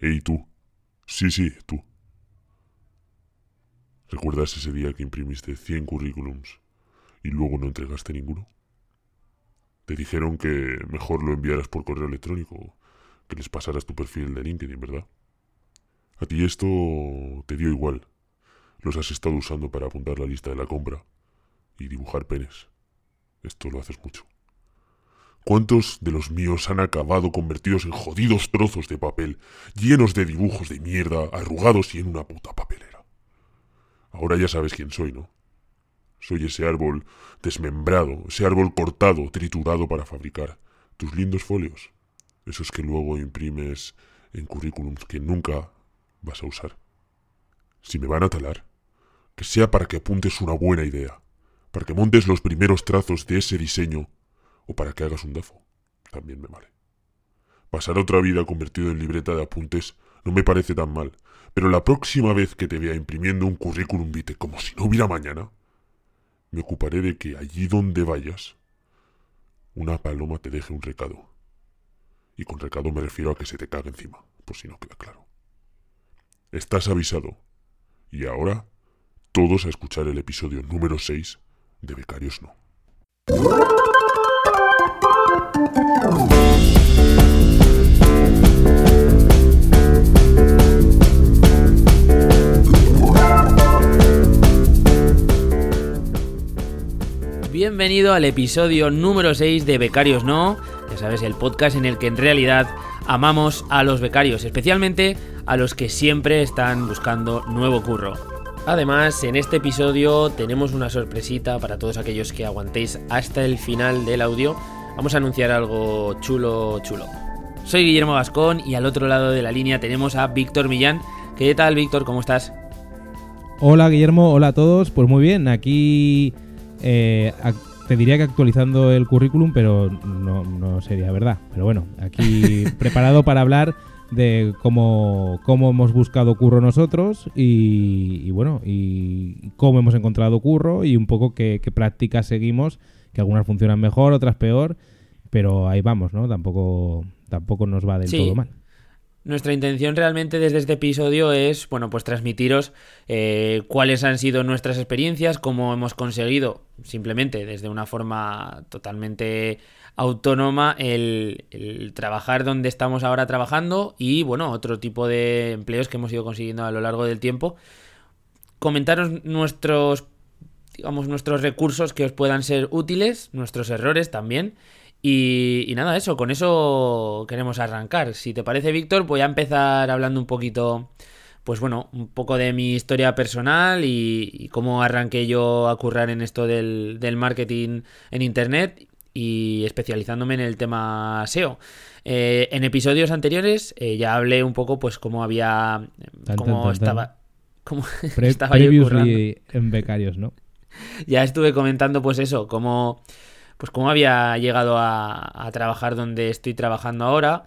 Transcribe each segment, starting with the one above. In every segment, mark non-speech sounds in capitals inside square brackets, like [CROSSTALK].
Ey, tú. Sí, sí, tú. ¿Recuerdas ese día que imprimiste 100 currículums y luego no entregaste ninguno? Te dijeron que mejor lo enviaras por correo electrónico, que les pasaras tu perfil de LinkedIn, ¿verdad? A ti esto te dio igual. Los has estado usando para apuntar la lista de la compra y dibujar penes. Esto lo haces mucho. ¿Cuántos de los míos han acabado convertidos en jodidos trozos de papel, llenos de dibujos de mierda, arrugados y en una puta papelera? Ahora ya sabes quién soy, ¿no? Soy ese árbol desmembrado, ese árbol cortado, triturado para fabricar tus lindos folios, esos que luego imprimes en currículums que nunca vas a usar. Si me van a talar, que sea para que apuntes una buena idea, para que montes los primeros trazos de ese diseño o para que hagas un dafo. También me vale. Pasar otra vida convertido en libreta de apuntes no me parece tan mal, pero la próxima vez que te vea imprimiendo un currículum vitae como si no hubiera mañana, me ocuparé de que allí donde vayas, una paloma te deje un recado. Y con recado me refiero a que se te cague encima, por si no queda claro. Estás avisado. Y ahora, todos a escuchar el episodio número 6 de Becarios No. Bienvenido al episodio número 6 de Becarios No, ya sabes, el podcast en el que en realidad amamos a los becarios, especialmente a los que siempre están buscando nuevo curro. Además, en este episodio tenemos una sorpresita para todos aquellos que aguantéis hasta el final del audio. Vamos a anunciar algo chulo, chulo. Soy Guillermo Gascón y al otro lado de la línea tenemos a Víctor Millán. ¿Qué tal, Víctor? ¿Cómo estás? Hola, Guillermo. Hola a todos. Pues muy bien, aquí eh, te diría que actualizando el currículum, pero no, no sería verdad. Pero bueno, aquí [LAUGHS] preparado para hablar de cómo, cómo hemos buscado curro nosotros y, bueno, y cómo hemos encontrado curro y un poco qué, prácticas seguimos, que algunas funcionan mejor, otras peor, pero ahí vamos, ¿no? Tampoco, tampoco nos va del todo mal. Nuestra intención realmente desde este episodio es, bueno, pues transmitiros eh, cuáles han sido nuestras experiencias, cómo hemos conseguido, simplemente desde una forma totalmente autónoma, el, trabajar donde estamos ahora trabajando y, bueno, otro tipo de empleos que hemos ido consiguiendo a lo largo del tiempo. Comentaros nuestros, digamos, nuestros recursos que os puedan ser útiles, nuestros errores también. Y, nada, eso, con eso queremos arrancar. Si te parece, Víctor, voy a empezar hablando un poquito, pues bueno, un poco de mi historia personal y, cómo arranqué yo a currar en esto del, marketing en Internet y especializándome en el tema SEO. Eh, en episodios anteriores eh, ya hablé un poco, pues, cómo había, cómo estaba, cómo [LAUGHS] estaba yo currando. en becarios, ¿no? [LAUGHS] Ya estuve comentando, pues eso, cómo pues cómo había llegado a, trabajar donde estoy trabajando ahora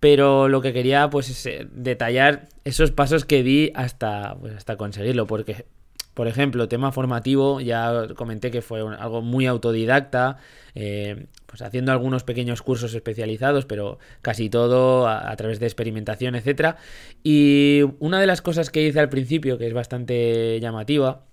pero lo que quería pues es eh, detallar esos pasos que di hasta, pues, hasta conseguirlo, porque por ejemplo, tema formativo, ya comenté que fue algo muy autodidacta, eh, pues haciendo algunos pequeños cursos especializados, pero casi todo a, través de experimentación, etc. Y una de las cosas que hice al principio, que es bastante llamativa,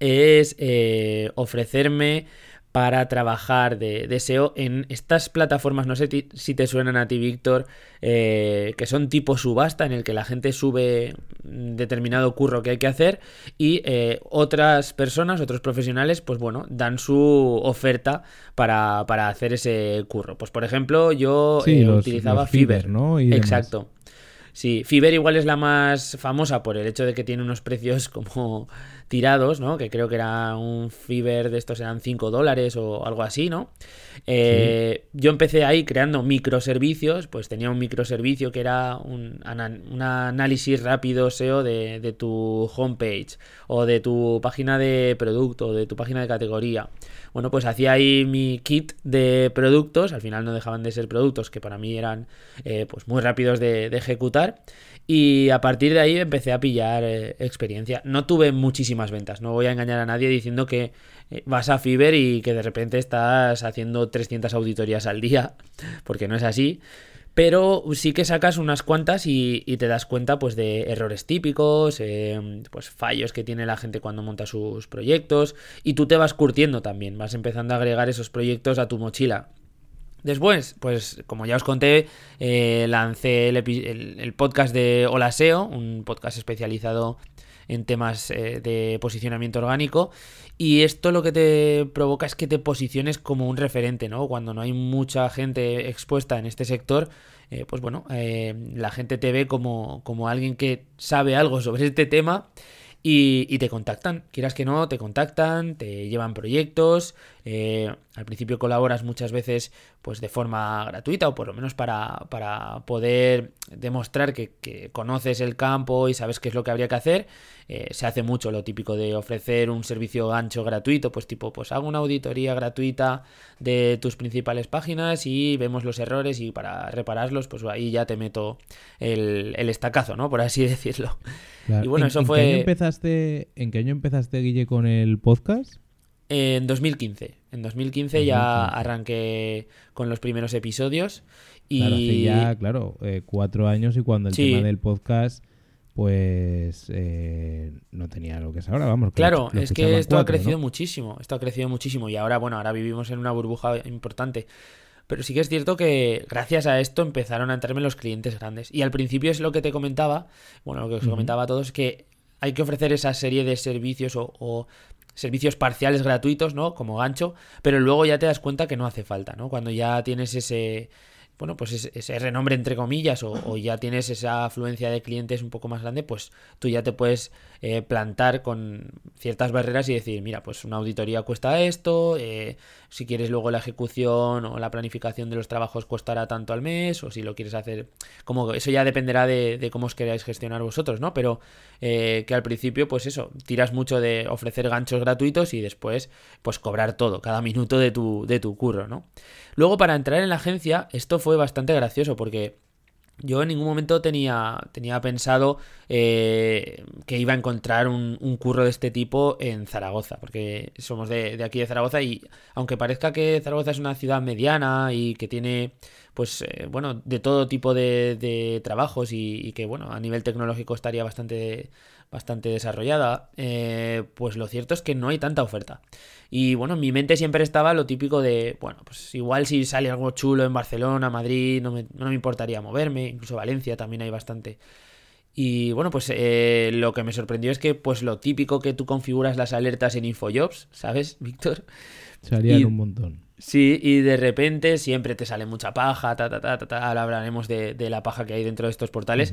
es eh, ofrecerme para trabajar de, SEO en estas plataformas, no sé si te suenan a ti, Víctor, eh, que son tipo subasta en el que la gente sube determinado curro que hay que hacer y eh, otras personas, otros profesionales, pues bueno, dan su oferta para, hacer ese curro. Pues por ejemplo, yo eh, utilizaba Fiverr, ¿no? Exacto. Sí, Fiverr igual es la más famosa por el hecho de que tiene unos precios como tirados, ¿no? Que creo que era un Fiverr de estos eran 5 dólares o algo así, ¿no? Eh, yo empecé ahí creando microservicios, pues tenía un microservicio que era un, análisis rápido SEO de, de, tu homepage o de tu página de producto, o de tu página de categoría. Bueno, pues hacía ahí mi kit de productos, al final no dejaban de ser productos que para mí eran eh, pues muy rápidos de, ejecutar y a partir de ahí empecé a pillar eh, experiencia. No tuve muchísimas ventas, no voy a engañar a nadie diciendo que eh, vas a Fiverr y que de repente estás haciendo 300 auditorías al día, [LAUGHS] porque no es así. pero sí que sacas unas cuantas y, te das cuenta pues de errores típicos, eh, pues fallos que tiene la gente cuando monta sus proyectos y tú te vas curtiendo también, vas empezando a agregar esos proyectos a tu mochila. Después, pues como ya os conté, eh, lancé el, podcast de Hola SEO, un podcast especializado en temas eh, de posicionamiento orgánico. Y esto lo que te provoca es que te posiciones como un referente, ¿no? Cuando no hay mucha gente expuesta en este sector, eh, pues bueno, la gente te ve como, como alguien que sabe algo sobre este tema y, te contactan, quieras que no, te contactan, te llevan proyectos, eh, al principio colaboras muchas veces pues de forma gratuita o por lo menos para, para poder demostrar que, conoces el campo y sabes qué es lo que habría que hacer. Eh, se hace mucho lo típico de ofrecer un servicio ancho gratuito, pues tipo, pues hago una auditoría gratuita de tus principales páginas y vemos los errores y para repararlos, pues ahí ya te meto el, el estacazo, ¿no? Por así [LAUGHS] decirlo. Y bueno, eso fue... Qué año empezaste, ¿En qué año empezaste, Guille, con el podcast? En 2015. En 2015, ya arranqué con los primeros episodios. Y... Claro, hace ya, claro, eh, cuatro años y cuando el tema del podcast pues eh, no tenía lo que es ahora, vamos. claro, es que esto ha crecido muchísimo, esto ha crecido muchísimo y ahora, bueno, ahora vivimos en una burbuja importante. Pero sí que es cierto que gracias a esto empezaron a entrarme los clientes grandes. Y al principio es lo que te comentaba, bueno, lo que os comentaba a todos, que hay que ofrecer esa serie de servicios o, servicios parciales gratuitos, ¿no? Como gancho, pero luego ya te das cuenta que no hace falta, ¿no? Cuando ya tienes ese, bueno, pues ese, renombre entre comillas o, ya tienes esa afluencia de clientes un poco más grande, pues tú ya te puedes eh, plantar con ciertas barreras y decir, mira, pues una auditoría cuesta esto, eh, si quieres luego la ejecución o la planificación de los trabajos costará tanto al mes, o si lo quieres hacer, como eso ya dependerá de, cómo os queráis gestionar vosotros, ¿no? Pero eh, que al principio, pues eso, tiras mucho de ofrecer ganchos gratuitos y después, pues cobrar todo, cada minuto de tu, de tu curro, ¿no? Luego, para entrar en la agencia, esto fue bastante gracioso porque yo en ningún momento tenía, tenía pensado eh, que iba a encontrar un, curro de este tipo en Zaragoza, porque somos de, aquí de Zaragoza y aunque parezca que Zaragoza es una ciudad mediana y que tiene, pues, eh, bueno, de todo tipo de, trabajos y, que, bueno, a nivel tecnológico estaría bastante, bastante desarrollada, eh, pues lo cierto es que no hay tanta oferta. Y bueno, en mi mente siempre estaba lo típico de, bueno, pues igual si sale algo chulo en Barcelona, Madrid, no me, no me importaría moverme, incluso Valencia también hay bastante. Y bueno, pues eh, lo que me sorprendió es que pues lo típico que tú configuras las alertas en InfoJobs, ¿sabes, Víctor? Salían un montón. Sí, y de repente siempre te sale mucha paja, ta, ta, ta, ta, ahora hablaremos de, la paja que hay dentro de estos portales.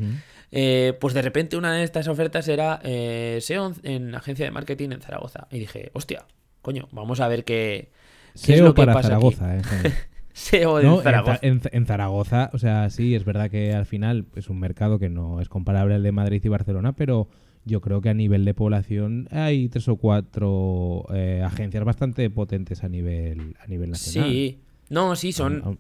Eh, pues de repente una de estas ofertas era eh, SEO en agencia de marketing en Zaragoza. Y dije, hostia, coño, vamos a ver qué, es lo para Zaragoza, eh, [LAUGHS] SEO en Zaragoza. En, Zaragoza, o sea, sí, es verdad que al final es un mercado que no es comparable al de Madrid y Barcelona, pero yo creo que a nivel de población hay tres o cuatro eh, agencias bastante potentes a nivel, a nivel nacional. Sí, no, sí, son.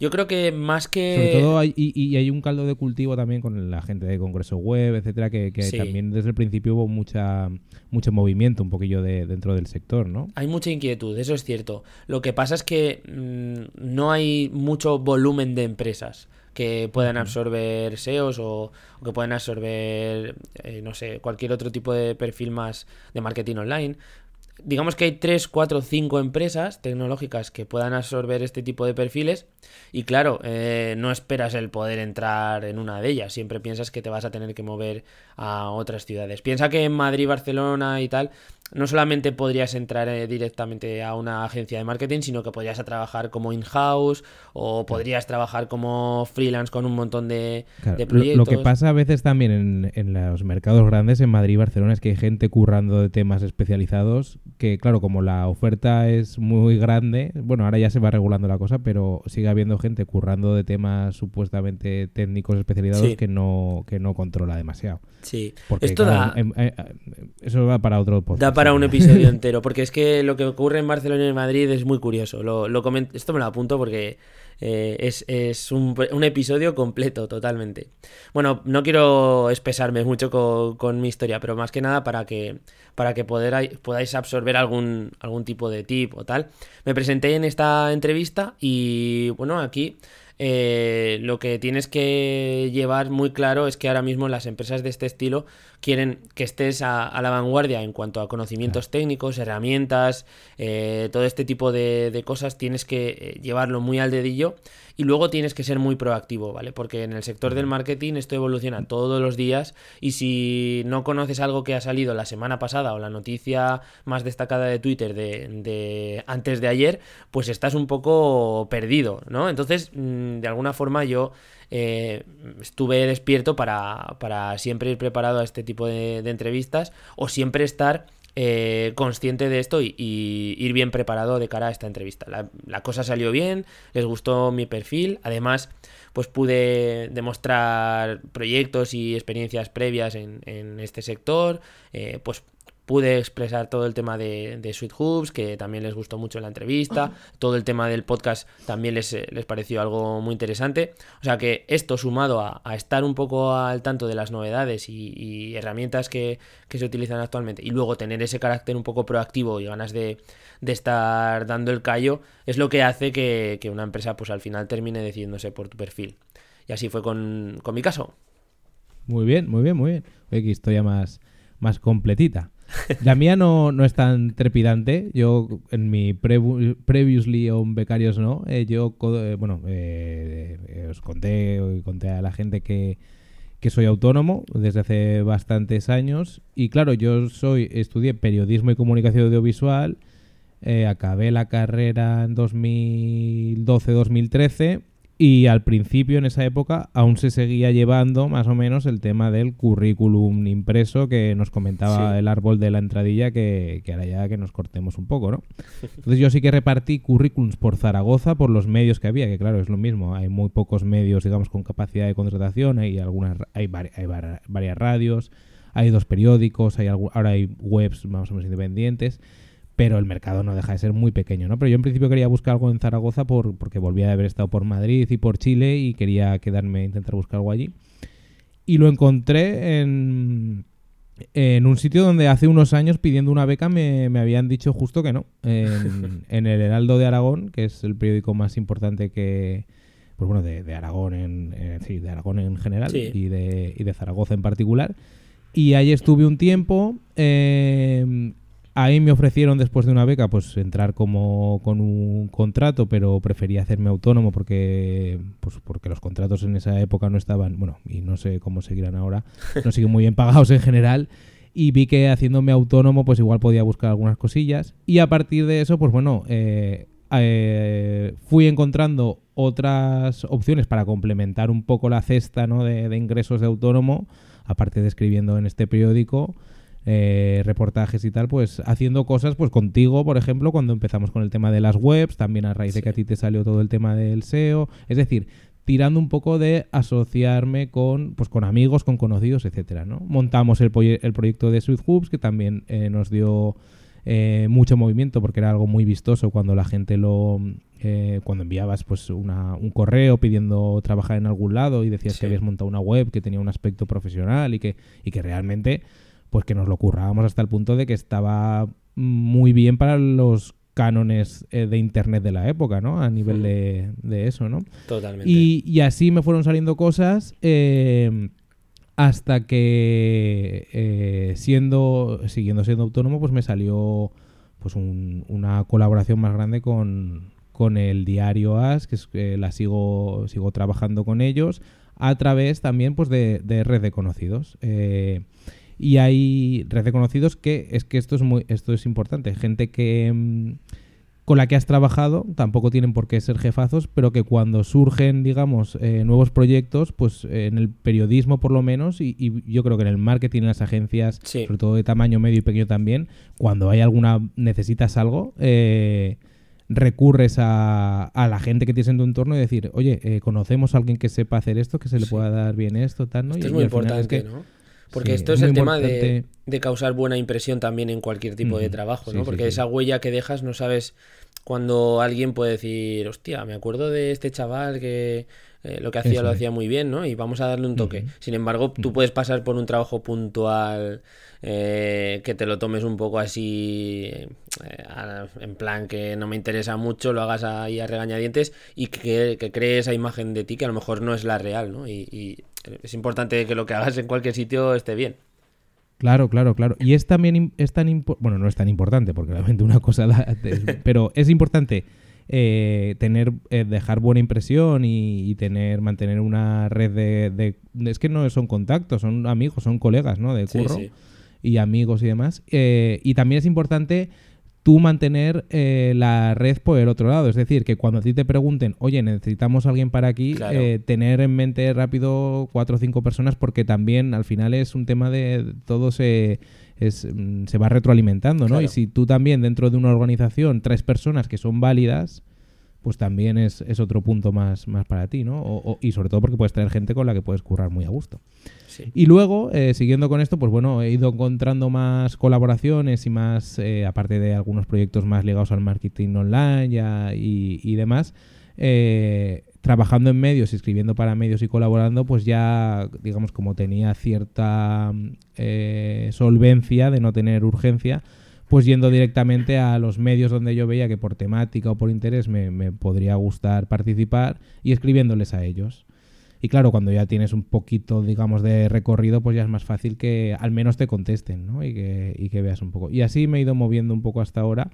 Yo creo que más que. Sobre todo, hay, y, hay un caldo de cultivo también con la gente de Congreso Web, etcétera, que, también desde el principio hubo mucha mucho movimiento un poquillo de, dentro del sector, ¿no? Hay mucha inquietud, eso es cierto. Lo que pasa es que mm, no hay mucho volumen de empresas que puedan absorber SEOs o, que puedan absorber, eh, no sé, cualquier otro tipo de perfil más de marketing online. Digamos que hay 3, 4, 5 empresas tecnológicas que puedan absorber este tipo de perfiles y claro, eh, no esperas el poder entrar en una de ellas, siempre piensas que te vas a tener que mover a otras ciudades. Piensa que en Madrid, Barcelona y tal no solamente podrías entrar eh, directamente a una agencia de marketing, sino que podrías trabajar como in-house o podrías trabajar como freelance con un montón de, proyectos. Lo, que pasa a veces también en, los mercados grandes, en Madrid y Barcelona, es que hay gente currando de temas especializados que, claro, como la oferta es muy grande, bueno, ahora ya se va regulando la cosa, pero sigue habiendo gente currando de temas supuestamente técnicos especializados que, no, que no controla demasiado. Sí, esto da... Em, eh, eso va para otro podcast para un episodio entero, porque es que lo que ocurre en Barcelona y en Madrid es muy curioso. Lo, lo esto me lo apunto porque eh, es, un, episodio completo, totalmente. Bueno, no quiero espesarme mucho con, mi historia, pero más que nada para que, para que podáis absorber algún, algún tipo de tip o tal. Me presenté en esta entrevista y bueno, aquí eh, lo que tienes que llevar muy claro es que ahora mismo las empresas de este estilo quieren que estés a, la vanguardia en cuanto a conocimientos técnicos, herramientas, eh, todo este tipo de, de cosas, tienes que eh, llevarlo muy al dedillo y luego tienes que ser muy proactivo, ¿vale? Porque en el sector del marketing esto evoluciona todos los días y si no conoces algo que ha salido la semana pasada o la noticia más destacada de Twitter de, antes de ayer, pues estás un poco perdido, ¿no? Entonces, mm, de alguna forma yo eh, estuve despierto para, para, siempre ir preparado a este tipo de entrevistas o siempre estar eh, consciente de esto y, ir bien preparado de cara a esta entrevista. La, cosa salió bien, les gustó mi perfil, además pues pude demostrar proyectos y experiencias previas en, en este sector, eh, pues pude expresar todo el tema de, de Sweet Hoops, que también les gustó mucho en la entrevista. Todo el tema del podcast también les, eh, les pareció algo muy interesante. O sea que esto sumado a, estar un poco al tanto de las novedades y, herramientas que, se utilizan actualmente y luego tener ese carácter un poco proactivo y ganas de, estar dando el callo, es lo que hace que, una empresa pues al final termine decidiéndose por tu perfil. Y así fue con, mi caso. Muy bien, muy bien, muy bien. Oye, qué historia más, más completita. La mía no, no es tan trepidante. Yo, en mi previously on Becarios no, eh, yo, eh, bueno, eh, os conté, conté a la gente que, que soy autónomo desde hace bastantes años. Y claro, yo soy estudié periodismo y comunicación audiovisual. acabé la carrera en 2012-2013 y al principio, en esa época, aún se seguía llevando más o menos el tema del currículum impreso que nos comentaba el árbol de la entradilla, que, que, ahora ya que nos cortemos un poco, ¿no? Entonces yo sí que repartí currículums por Zaragoza por los medios que había, que claro, es lo mismo, hay muy pocos medios, digamos, con capacidad de contratación, hay algunas, hay, hay varias radios, hay dos periódicos, hay ahora hay webs más o menos independientes pero el mercado no deja de ser muy pequeño, ¿no? Pero yo en principio quería buscar algo en Zaragoza por, porque volvía de haber estado por Madrid y por Chile y quería quedarme, intentar buscar algo allí. Y lo encontré en, en un sitio donde hace unos años pidiendo una beca me, habían dicho justo que no. [LAUGHS] En, el Heraldo de Aragón, que es el periódico más importante que, pues bueno, de, Aragón en, sí, de Aragón en general y, de, y de Zaragoza en particular. Y ahí estuve un tiempo. Eh, Ahí me ofrecieron después de una beca pues entrar como con un contrato, pero prefería hacerme autónomo porque pues porque los contratos en esa época no estaban, bueno, y no sé cómo seguirán ahora, no siguen muy bien pagados en general y vi que haciéndome autónomo pues igual podía buscar algunas cosillas y a partir de eso pues bueno, eh, eh, fui encontrando otras opciones para complementar un poco la cesta ¿no? de, de ingresos de autónomo, aparte de escribiendo en este periódico eh, reportajes y tal, pues haciendo cosas pues contigo, por ejemplo, cuando empezamos con el tema de las webs, también a raíz de que a ti te salió todo el tema del SEO, es decir, tirando un poco de asociarme con, pues, con amigos, con conocidos, etcétera, ¿no? Montamos el, el proyecto de Sweet Hoops, que también eh, nos dio eh, mucho movimiento porque era algo muy vistoso cuando la gente lo cuando enviabas pues un correo pidiendo trabajar en algún lado y decías que habías montado una web que tenía un aspecto profesional y que, y que realmente pues que nos lo currábamos hasta el punto de que estaba muy bien para los cánones eh, de internet de la época, ¿no? A nivel de, eso, ¿no? Totalmente. Y, así me fueron saliendo cosas eh, hasta que eh, siendo, siguiendo siendo autónomo, pues me salió pues una colaboración más grande con, con el diario As, que es, la sigo, sigo trabajando con ellos, a través también pues de, de red de conocidos. Y hay reconocidos que es que esto es muy esto es importante, gente que mm, con la que has trabajado, tampoco tienen por qué ser jefazos, pero que cuando surgen, digamos, eh, nuevos proyectos, pues en el periodismo por lo menos, y, yo creo que en el marketing, en las agencias, sobre todo de tamaño medio y pequeño también, cuando hay alguna, necesitas algo, eh, recurres a, a, la gente que tienes en tu entorno y decir, oye, eh, conocemos a alguien que sepa hacer esto, que se le pueda dar bien esto, tal, ¿no? Esto es muy importante, ¿no? Porque esto es, el tema de, causar buena impresión también en cualquier tipo de trabajo, ¿no? Porque esa huella que dejas no sabes cuando alguien puede decir, hostia, me acuerdo de este chaval que eh, lo que hacía Eso lo es. hacía muy bien, ¿no? Y vamos a darle un toque. Sin embargo, tú puedes pasar por un trabajo puntual eh, que te lo tomes un poco así, eh, a- en plan que no me interesa mucho, lo hagas ahí a regañadientes y que, que cree esa imagen de ti que a lo mejor no es la real, ¿no? Y, y es importante que lo que hagas en cualquier sitio esté bien. Claro, claro, claro. Y es también es tan bueno, no es tan importante porque realmente una cosa da- [LAUGHS] pero es importante eh, tener eh, dejar buena impresión y, y tener mantener una red de, de- es que no son contactos, son amigos, son colegas, ¿no? De curro sí. y amigos y demás. Eh, y también es importante tú mantener eh, la red por el otro lado. Es decir, que cuando a ti te pregunten, oye, necesitamos a alguien para aquí, Claro. eh, tener en mente rápido cuatro o cinco personas porque también al final es un tema de todo se, es, mm, se va retroalimentando, ¿no? Claro. Y si tú también dentro de una organización traes personas que son válidas, pues también es, es otro punto más, más para ti, ¿no? O- o- y sobre todo porque puedes traer gente con la que puedes currar muy a gusto. Sí. Y luego, eh, siguiendo con esto, pues bueno, he ido encontrando más colaboraciones y más, eh, aparte de algunos proyectos más ligados al marketing online ya y, y demás, eh, trabajando en medios, escribiendo para medios y colaborando, pues ya, digamos, como tenía cierta eh, solvencia de no tener urgencia, pues yendo directamente a los medios donde yo veía que por temática o por interés me, podría gustar participar y escribiéndoles a ellos. Y claro, cuando ya tienes un poquito, digamos, de recorrido, pues ya es más fácil que al menos te contesten, ¿no? Y que, y que veas un poco. Y así me he ido moviendo un poco hasta ahora.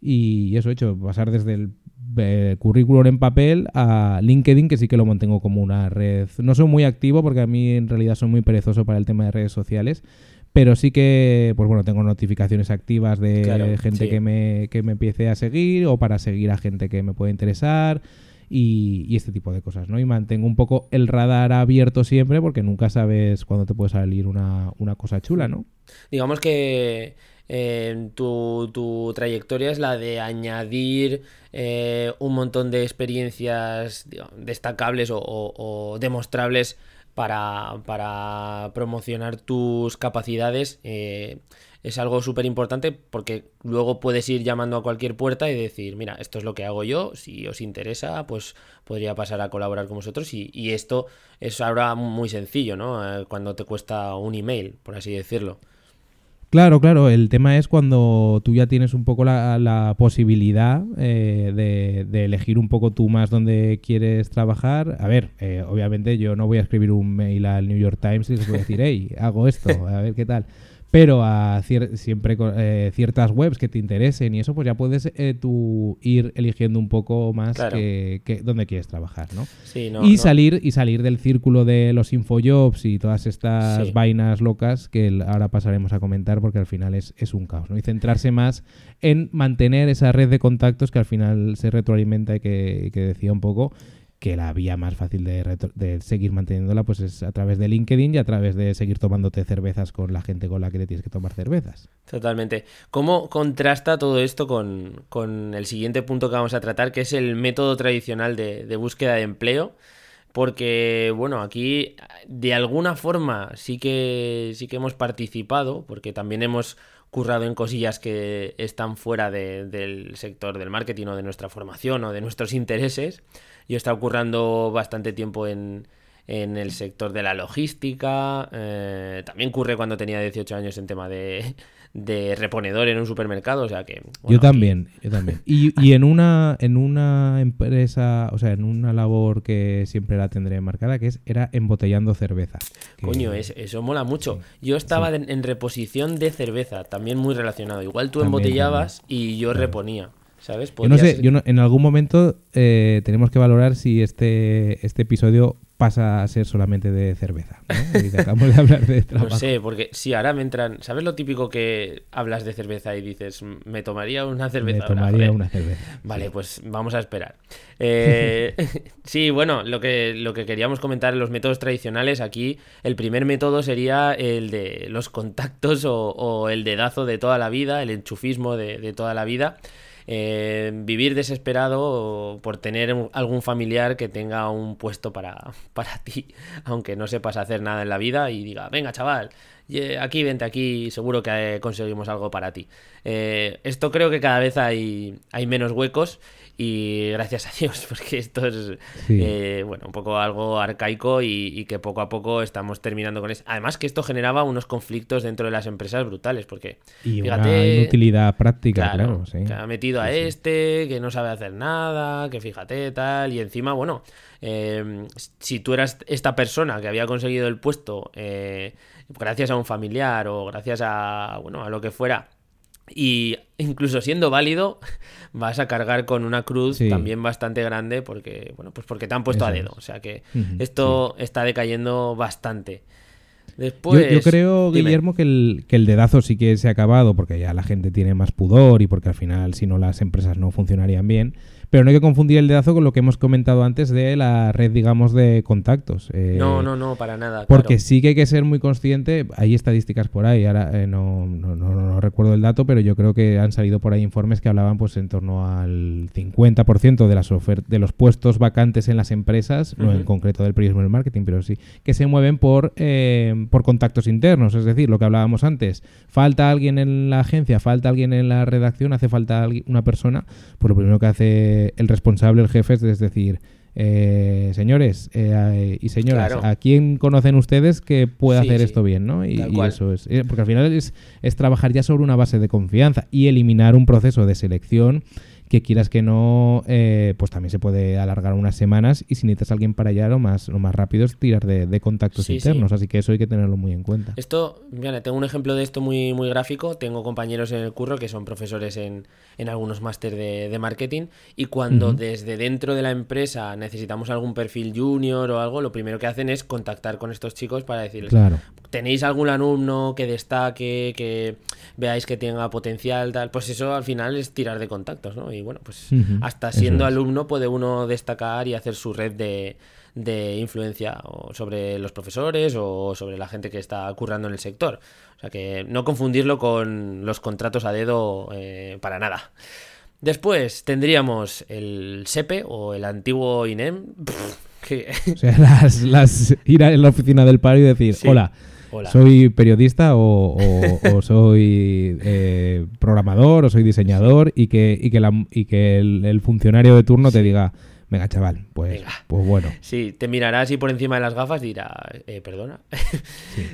Y eso he hecho, pasar desde el eh, currículum en papel a LinkedIn, que sí que lo mantengo como una red. No soy muy activo porque a mí en realidad soy muy perezoso para el tema de redes sociales. Pero sí que, pues bueno, tengo notificaciones activas de Claro, gente sí. que, me, que me empiece a seguir o para seguir a gente que me puede interesar y, y este tipo de cosas, ¿no? Y mantengo un poco el radar abierto siempre porque nunca sabes cuándo te puede salir una, una cosa chula, ¿no? Digamos que tu, tu trayectoria es la de añadir eh, un montón de experiencias destacables o demostrables para, para promocionar tus capacidades. eh, es algo súper importante porque luego puedes ir llamando a cualquier puerta y decir, mira, esto es lo que hago yo, si os interesa, pues podría pasar a colaborar con vosotros y, y esto es ahora muy sencillo, ¿no? Eh, Cuando te cuesta un email, por así decirlo. Claro, claro. El tema es cuando tú ya tienes un poco la, la posibilidad eh, de, de elegir un poco tú más dónde quieres trabajar. A ver, eh, obviamente yo no voy a escribir un mail al New York Times y les voy a decir, hey, hago esto, a ver qué tal. Pero a cier- siempre eh, ciertas webs que te interesen y eso, pues ya puedes eh, tú ir eligiendo un poco más Claro. que, que- dónde quieres trabajar, ¿no? Sí, no, y no. salir y salir del círculo de los infojobs y todas estas Sí. vainas locas que ahora pasaremos a comentar porque al final es, es un caos ¿no? y centrarse más en mantener esa red de contactos que al final se retroalimenta y que, que decía un poco que la vía más fácil de, de seguir manteniéndola pues es a través de LinkedIn y a través de seguir tomándote cervezas con la gente con la que te tienes que tomar cervezas. Totalmente. ¿Cómo contrasta todo esto con, con el siguiente punto que vamos a tratar, que es el método tradicional de, de búsqueda de empleo? Porque, bueno, aquí de alguna forma sí que, sí que hemos participado, porque también hemos currado en cosillas que están fuera de- del sector del marketing o de nuestra formación o de nuestros intereses. Yo he estado currando bastante tiempo en, en el sector de la logística. eh, también curré cuando tenía 18 años en tema de, de reponedor en un supermercado. O sea que. bueno, yo aquí- también, yo también. Y, y en una en una empresa, o sea, en una labor que siempre la tendré marcada, que es era embotellando cerveza. Que- Coño, es- eso mola mucho. Yo estaba en, en reposición de cerveza, también muy relacionado. Igual tú También, embotellabas y yo reponía. ¿Sabes? Yo no sé, yo no- en algún momento eh, tenemos que valorar si este, este episodio pasa a ser solamente de cerveza. ¿no? [LAUGHS] Y de hablar de trabajo. No sé, porque si ahora me entran. ¿Sabes lo típico que hablas de cerveza y dices, me tomaría una cerveza? Me tomaría joder"? una cerveza. Vale, pues vamos a esperar. Eh, [LAUGHS] sí, bueno, lo que, lo que queríamos comentar en los métodos tradicionales, aquí el primer método sería el de los contactos o, o el dedazo de toda la vida, el enchufismo de, de toda la vida. Eh, vivir desesperado por tener algún familiar que tenga un puesto para, [LAUGHS] para ti, aunque no sepas hacer nada en la vida y diga, venga chaval, aquí vente aquí, seguro que eh, conseguimos algo para ti. Eh, esto creo que cada vez hay, hay menos huecos y gracias a Dios, [LAUGHS] porque esto es Sí. eh, bueno, un poco algo arcaico y, y que poco a poco estamos terminando con eso. Además que esto generaba unos conflictos dentro de las empresas brutales, porque Y una fíjate, inutilidad práctica, Claro, claro, sí. que ha metido a este, que no sabe hacer nada, que fíjate tal, y encima, bueno, eh, si tú eras esta persona que había conseguido el puesto eh, gracias a un familiar o gracias a, bueno, a lo que fuera, y incluso siendo válido, [LAUGHS] vas a cargar con una cruz Sí. también bastante grande porque, bueno, pues porque te han puesto a dedo. O sea que esto está decayendo bastante. Yo- Después, yo, creo, dime. Guillermo, que el, que el dedazo sí que se ha acabado porque ya la gente tiene más pudor y porque al final, si no, las empresas no funcionarían bien. Pero no hay que confundir el dedazo con lo que hemos comentado antes de la red, digamos, de contactos. Eh, No, no, no, para nada. Porque claro. sí que hay que ser muy consciente, hay estadísticas por ahí, ahora eh, no, no, no- no recuerdo el dato, pero yo creo que han salido por ahí informes que hablaban pues en torno al 50% de las de los puestos vacantes en las empresas, no en concreto del periodismo del marketing, pero sí, que se mueven por, eh, por contactos internos, es decir, lo que hablábamos antes, falta alguien en la agencia, falta alguien en la redacción, hace falta una persona, pues lo primero que hace el responsable, el jefe, es decir, eh, señores eh, y señoras, Claro. ¿a quién conocen ustedes que pueda Sí, hacer sí. esto bien? ¿no? Y, eso es. eh, Porque al final es, es trabajar ya sobre una base de confianza y eliminar un proceso de selección que quieras que no, eh, pues también se puede alargar unas semanas y si necesitas a alguien para allá, lo más, lo más rápido es tirar de, de contactos Sí, sí. internos. Así que eso hay que tenerlo muy en cuenta. Esto, mira, tengo un ejemplo de esto muy, muy gráfico. Tengo compañeros en el curro que son profesores en, en algunos máster de, de marketing y cuando desde dentro de la empresa necesitamos algún perfil junior o algo, lo primero que hacen es contactar con estos chicos para decirles, Claro. ¿Tenéis algún alumno que destaque, que veáis que tenga potencial, tal? Pues eso al final es tirar de contactos, ¿no? Y bueno, pues hasta siendo es. alumno puede uno destacar y hacer su red de, de influencia o sobre los profesores o sobre la gente que está currando en el sector. O sea que no confundirlo con los contratos a dedo eh, para nada. Después tendríamos el SEPE o el antiguo INEM. que- [LAUGHS] O sea, las, las, ir a la oficina del paro y decir, Sí. hola, Hola. soy periodista o, o- o soy eh, programador o soy diseñador y que, y que, la- y que el, el funcionario de turno te diga, venga chaval, pues, Venga. pues bueno. Sí, te mirará así por encima de las gafas y dirá, eh, perdona.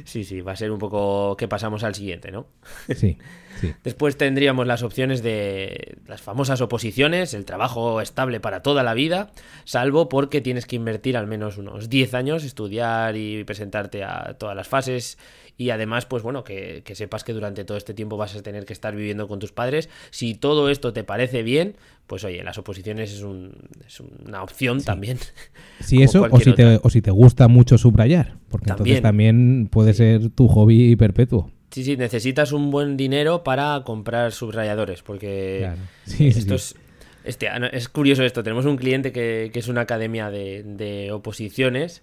Sí. [LAUGHS] sí, va a ser un poco que pasamos al siguiente, ¿no? Sí, sí. [LAUGHS] Después tendríamos las opciones de las famosas oposiciones, el trabajo estable para toda la vida, salvo porque tienes que invertir al menos unos 10 años, estudiar y presentarte a todas las fases y además, pues bueno, que, que sepas que durante todo este tiempo vas a tener que estar viviendo con tus padres. Si todo esto te parece bien, pues oye, las oposiciones es, un- es una opción también. [LAUGHS] Si Como eso, o si, te, o si te gusta mucho subrayar, porque También. entonces también puede ser tu hobby perpetuo. Sí, sí, necesitas un buen dinero para comprar subrayadores, porque Claro. [LAUGHS] Sí, sí, esto sí. es... Este, es curioso esto, tenemos un cliente que, que es una academia de, de oposiciones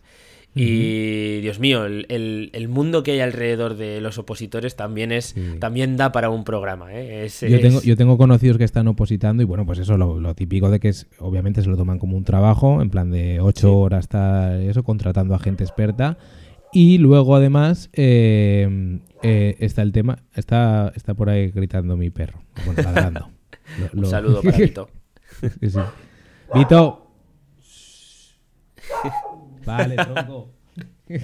y, Dios mío, el, el- el mundo que hay alrededor de los opositores también es Sí. también da para un programa. ¿eh? Es- Yo tengo, yo tengo conocidos que están opositando y bueno, pues eso, lo, lo típico de que es, obviamente se lo toman como un trabajo, en plan de ocho Sí. horas está eso, contratando a gente experta. Y luego además eh, eh, está el tema, está, está por ahí gritando mi perro, bueno, ladrando. [LAUGHS] Lo- Un lo- saludo para [LAUGHS] Vito. Sí, sí. Vito. [LAUGHS] Vale, tronco. [LAUGHS]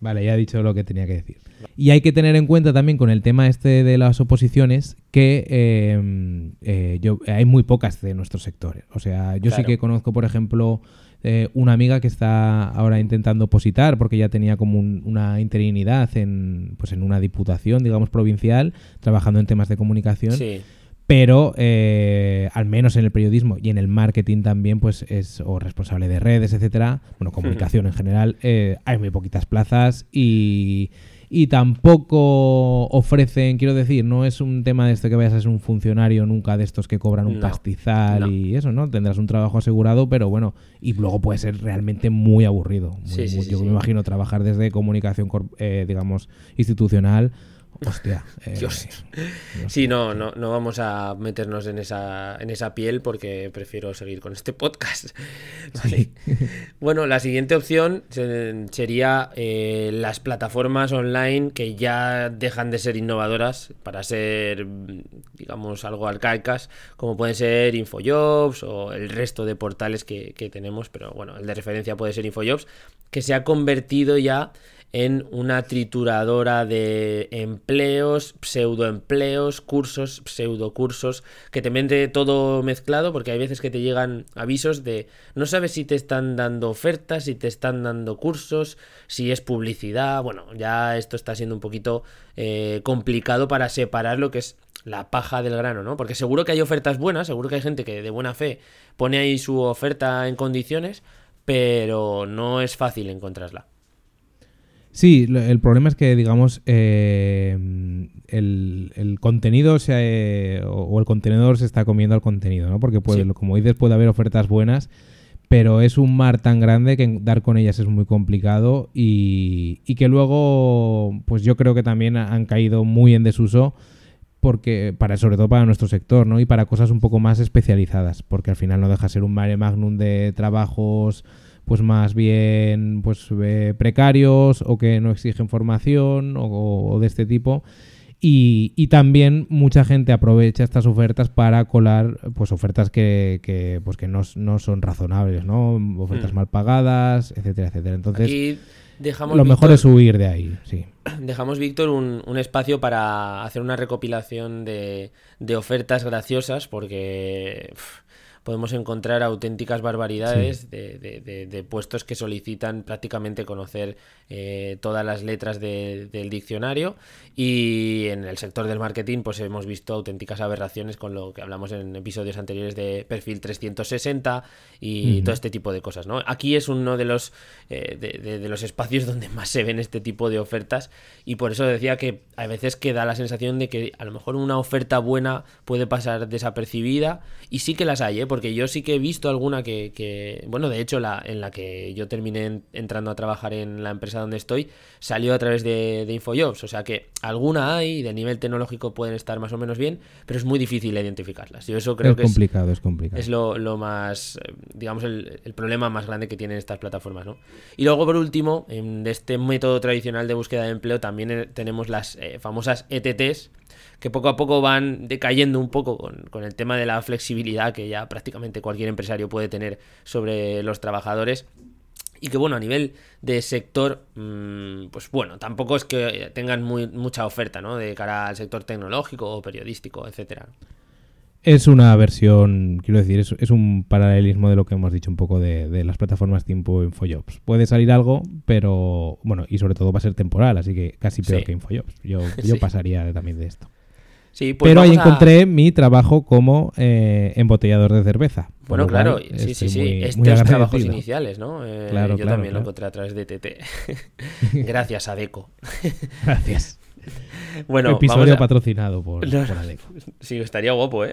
Vale, ya he dicho lo que tenía que decir. Y hay que tener en cuenta también con el tema este de las oposiciones que eh, eh, yo, hay muy pocas de nuestro sector. O sea, yo sí que conozco, por ejemplo, eh, una amiga que está ahora intentando opositar porque ya tenía como un- una interinidad en, pues en una diputación, digamos, provincial, trabajando en temas de comunicación Sí, pero eh, al menos en el periodismo y en el marketing también, pues es o responsable de redes, etcétera, bueno, comunicación en general, eh, hay muy poquitas plazas y, y tampoco ofrecen, quiero decir, no es un tema de esto que vayas a ser un funcionario nunca de estos que cobran un No, pastizal no. y eso, ¿no? Tendrás un trabajo asegurado, pero bueno, y luego puede ser realmente muy aburrido. Muy- Sí, sí, muy- sí, yo me imagino trabajar desde comunicación, eh, digamos, institucional Hostia. [LAUGHS] eh, Dios. no Sí, no, no, no vamos a meternos en esa, en esa piel porque prefiero seguir con este podcast. [LAUGHS] Vale. Bueno, la siguiente opción se- sería eh, las plataformas online que ya dejan de ser innovadoras para ser, digamos, algo arcaicas, como pueden ser Infojobs o el resto de portales que, que tenemos, pero bueno, el de referencia puede ser Infojobs, que se ha convertido ya en una trituradora de empleos, pseudoempleos, cursos, pseudocursos, que te vende todo mezclado, porque hay veces que te llegan avisos de no sabes si te están dando ofertas, si te están dando cursos, si es publicidad. Bueno, ya esto está siendo un poquito eh, complicado para separar lo que es la paja del grano, ¿no? Porque seguro que hay ofertas buenas, seguro que hay gente que de buena fe pone ahí su oferta en condiciones, pero no es fácil encontrarla. Sí, lo- el problema es que, digamos, eh, el, el contenido se, eh, o el contenedor se está comiendo al contenido, ¿no? Porque, puede, Sí. como dices, puede haber ofertas buenas, pero es un mar tan grande que dar con ellas es muy complicado y, y que luego, pues yo creo que también ha- han caído muy en desuso porque para sobre todo para nuestro sector, ¿no? Y para cosas un poco más especializadas, porque al final no deja de ser un mare magnum de trabajos pues más bien pues eh, precarios o que no exigen formación o, o de este tipo. Y, y también mucha gente aprovecha estas ofertas para colar pues ofertas que, que, pues que no, no son razonables, ¿no? Ofertas Mm. mal pagadas, etcétera, etcétera. Entonces, Aquí dejamos lo mejor es huir de ahí, sí. [CLEARS THROAT] dejamos, Víctor, un, un espacio para hacer una recopilación de, de ofertas graciosas, porque podemos encontrar auténticas barbaridades de, de- de- de puestos que solicitan prácticamente conocer eh, todas las letras de- del diccionario. Y en el sector del marketing, pues hemos visto auténticas aberraciones con lo que hablamos en episodios anteriores de perfil 360 y todo este tipo de cosas, ¿no? Aquí es uno de los, eh, de, de- de los espacios [LAUGHS] donde más se ven este tipo de ofertas y por eso decía que a veces que da la sensación de que a lo mejor una oferta buena puede pasar desapercibida y sí que las hay, ¿eh? Porque yo sí que he visto alguna que, que- bueno, de hecho la, en la que yo terminé en- entrando a trabajar en la empresa donde estoy, salió a través de, de Infojobs, o sea que alguna hay, de nivel tecnológico pueden estar más o menos bien, pero es muy difícil identificarlas. Yo eso creo es que es, complicado, es complicado. es lo, lo más, eh, digamos, el, el problema más grande que tienen estas plataformas, ¿no? Y luego, por último, en de este método tradicional de búsqueda de empleo, también eh, tenemos las eh, famosas ETTs, que poco a poco van decayendo un poco con, con el tema de la flexibilidad que ya prácticamente cualquier empresario puede tener sobre los trabajadores. Y que bueno, a nivel de sector, mm, pues bueno, tampoco es que tengan muy, mucha oferta, ¿no? De cara al sector tecnológico o periodístico, etcétera. Es una versión, quiero decir, es, es un paralelismo de lo que hemos dicho un poco de, de las plataformas tipo Infojobs. Puede salir algo, pero bueno, y sobre todo va a ser temporal, así que casi peor Sí. que Infojobs. Yo, [LAUGHS] yo Sí. pasaría también de esto. Sí, pues pero ahí a- encontré mi trabajo como eh, embotellador de cerveza. Bueno, claro, cual sí, sí, sí. muy- muy Estos trabajos agradecido. iniciales, ¿no? Eh, Claro, yo claro, también lo encontré a través de TT. [LAUGHS] Gracias a Deco. Gracias. [LAUGHS] Bueno, Episodio vamos a... patrocinado por, No. por Adeco. [LAUGHS] Sí, estaría guapo, ¿eh?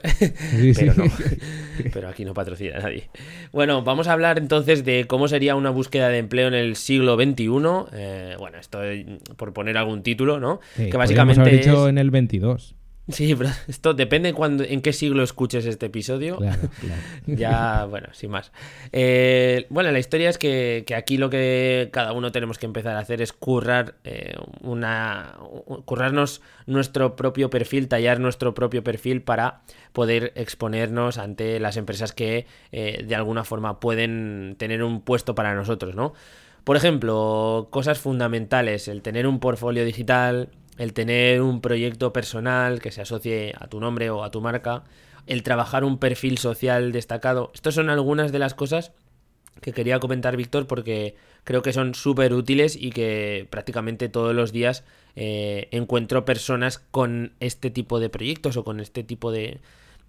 Sí, sí. Pero no. Pero aquí no patrocina a nadie. Bueno, vamos a hablar entonces de cómo sería una búsqueda de empleo en el siglo XXI. Eh, bueno, esto por poner algún título, ¿no? Sí, que básicamente haber dicho es- en el 22. Sí, pero esto depende cuando, en qué siglo escuches este episodio. Claro, [LAUGHS] claro. Ya, bueno, sin más. Eh, bueno, la historia es que, que aquí lo que cada uno tenemos que empezar a hacer es currar eh, una. currarnos nuestro propio perfil, tallar nuestro propio perfil para poder exponernos ante las empresas que eh, de alguna forma pueden tener un puesto para nosotros, ¿no? Por ejemplo, cosas fundamentales, el tener un portfolio digital, el tener un proyecto personal que se asocie a tu nombre o a tu marca, el trabajar un perfil social destacado. Estas son algunas de las cosas que quería comentar, Víctor, porque creo que son súper útiles y que prácticamente todos los días eh, encuentro personas con este tipo de proyectos o con este tipo de,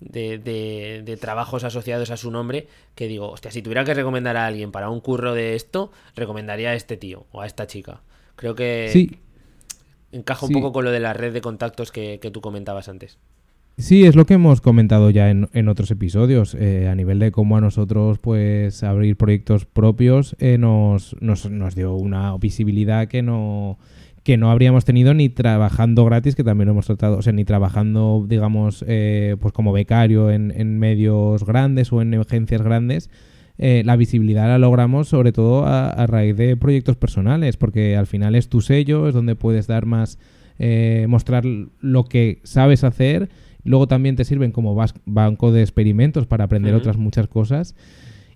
de, de- de trabajos asociados a su nombre que digo, hostia, si tuviera que recomendar a alguien para un curro de esto, recomendaría a este tío o a esta chica. Creo que Sí, encaja un poco con lo de la red de contactos que, que tú comentabas antes. Sí, es lo que hemos comentado ya en, en otros episodios, eh, a nivel de cómo a nosotros pues abrir proyectos propios eh, nos, nos, nos dio una visibilidad que no que no habríamos tenido ni trabajando gratis, que también lo hemos tratado, o sea, ni trabajando, digamos, eh, pues como becario en, en, medios grandes o en agencias grandes. Eh, la visibilidad la logramos sobre todo a, a, raíz de proyectos personales, porque al final es tu sello, es donde puedes dar más, eh, mostrar lo que sabes hacer. Luego también te sirven como banco de experimentos para aprender uh -huh. otras muchas cosas.